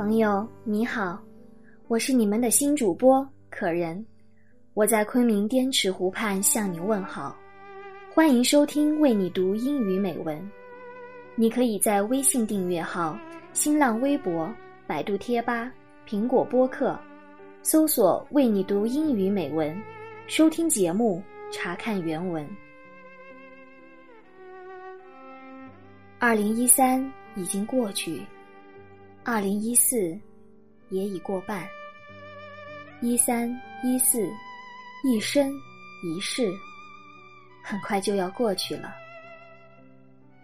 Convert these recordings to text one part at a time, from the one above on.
朋友你好，我是你们的新主播可人，我在昆明滇池湖畔向你问好，欢迎收听为你读英语美文。你可以在微信订阅号、新浪微博、百度贴吧、苹果播客搜索“为你读英语美文”，收听节目，查看原文。二零一三已经过去，二零一四也已过半。一三一四，一生一世，很快就要过去了。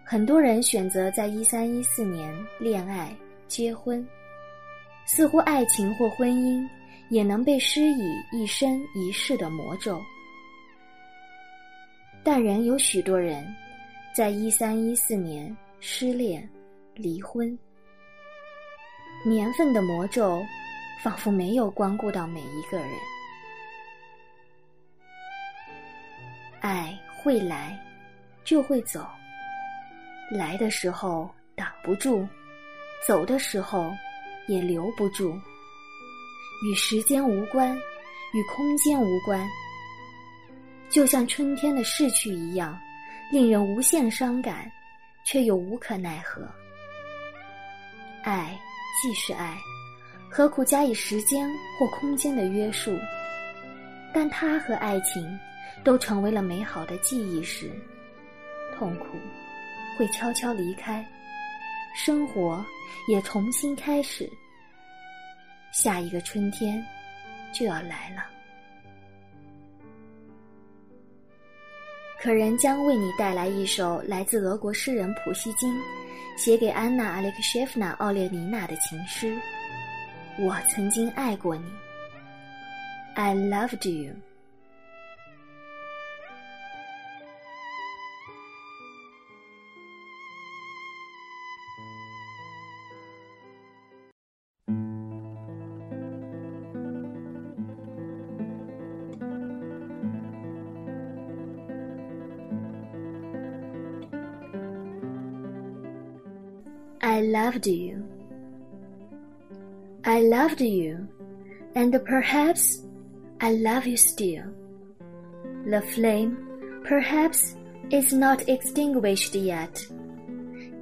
很多人选择在一三一四年恋爱、结婚，似乎爱情或婚姻也能被施以一生一世的魔咒。但仍有许多人，在一三一四年。失恋、离婚，年份的魔咒仿佛没有光顾到每一个人。爱会来，就会走。来的时候挡不住，走的时候也留不住。与时间无关，与空间无关，就像春天的逝去一样，令人无限伤感。却又无可奈何。爱既是爱，何苦加以时间或空间的约束？但它和爱情都成为了美好的记忆时，痛苦会悄悄离开，生活也重新开始。下一个春天就要来了。可人将为你带来一首来自俄国诗人普希金写给安娜·阿列克谢夫娜·奥列尼娜的情诗。我曾经爱过你，I loved you。I loved you. I loved you, and perhaps I love you still. The flame, perhaps, is not extinguished yet.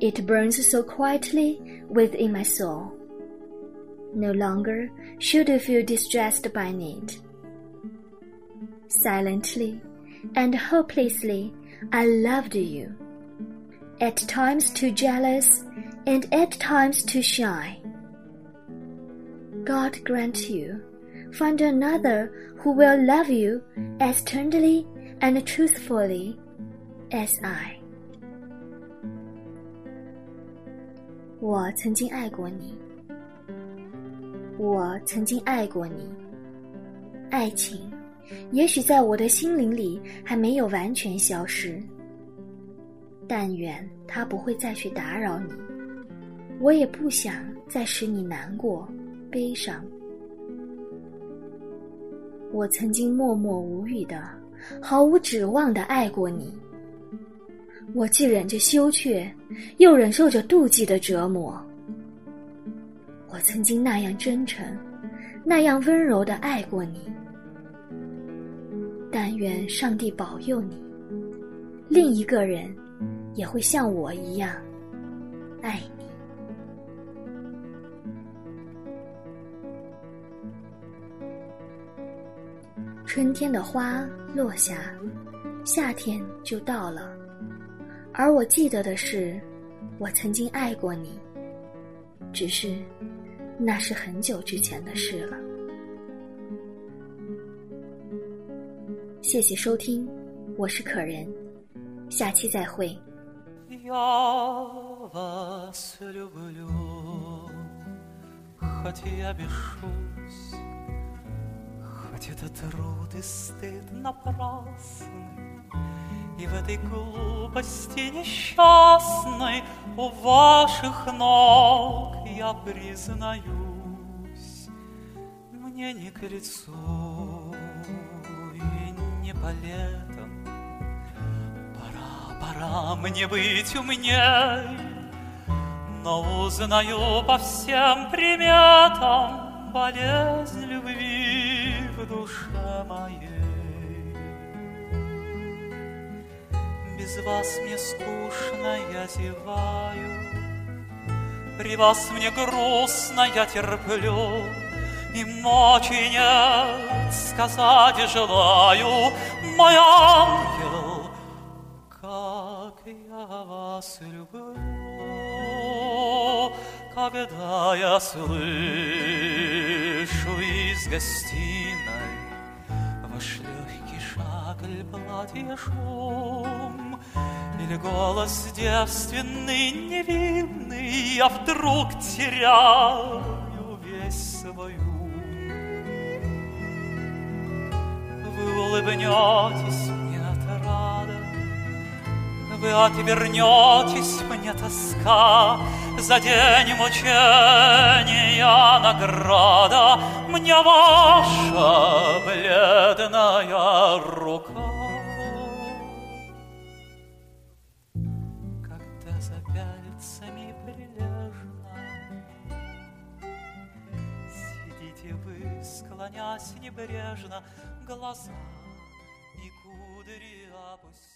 It burns so quietly within my soul. No longer should you feel distressed by it. Silently and hopelessly, I loved you. At times too jealous and at times to shy. God grant you find another who will love you as tenderly and truthfully as I. 我曾经爱过你，我曾经爱过你。爱情，也许在我的心灵里还没有完全消失。但愿它不会再去打扰你。我也不想再使你难过、悲伤。我曾经默默无语的、毫无指望的爱过你。我既忍着羞怯，又忍受着妒忌的折磨。我曾经那样真诚、那样温柔的爱过你。但愿上帝保佑你，另一个人也会像我一样爱你。春天的花落下，夏天就到了。而我记得的是，我曾经爱过你，只是那是很久之前的事了。谢谢收听，我是可人，下期再会。Хоть Это труд и стыд напрасный, И в этой глупости несчастной У ваших ног я признаюсь, Мне не к лицу и не по летам. Пора, пора мне быть умней, Но узнаю по всем приметам Болезнь любви душе моей. Без вас мне скучно, я зеваю, При вас мне грустно, я терплю, И мочи нет, сказать желаю, Мой ангел, как я вас люблю, Когда я слышу из гостиной платье шум, Или голос девственный, невинный, Я вдруг теряю весь свой ум. Вы улыбнетесь мне отрада, Вы отвернетесь мне тоска, За день мучения награда Мне ваша бледная рука. Склонясь небрежно, Глаза и кудри опустя.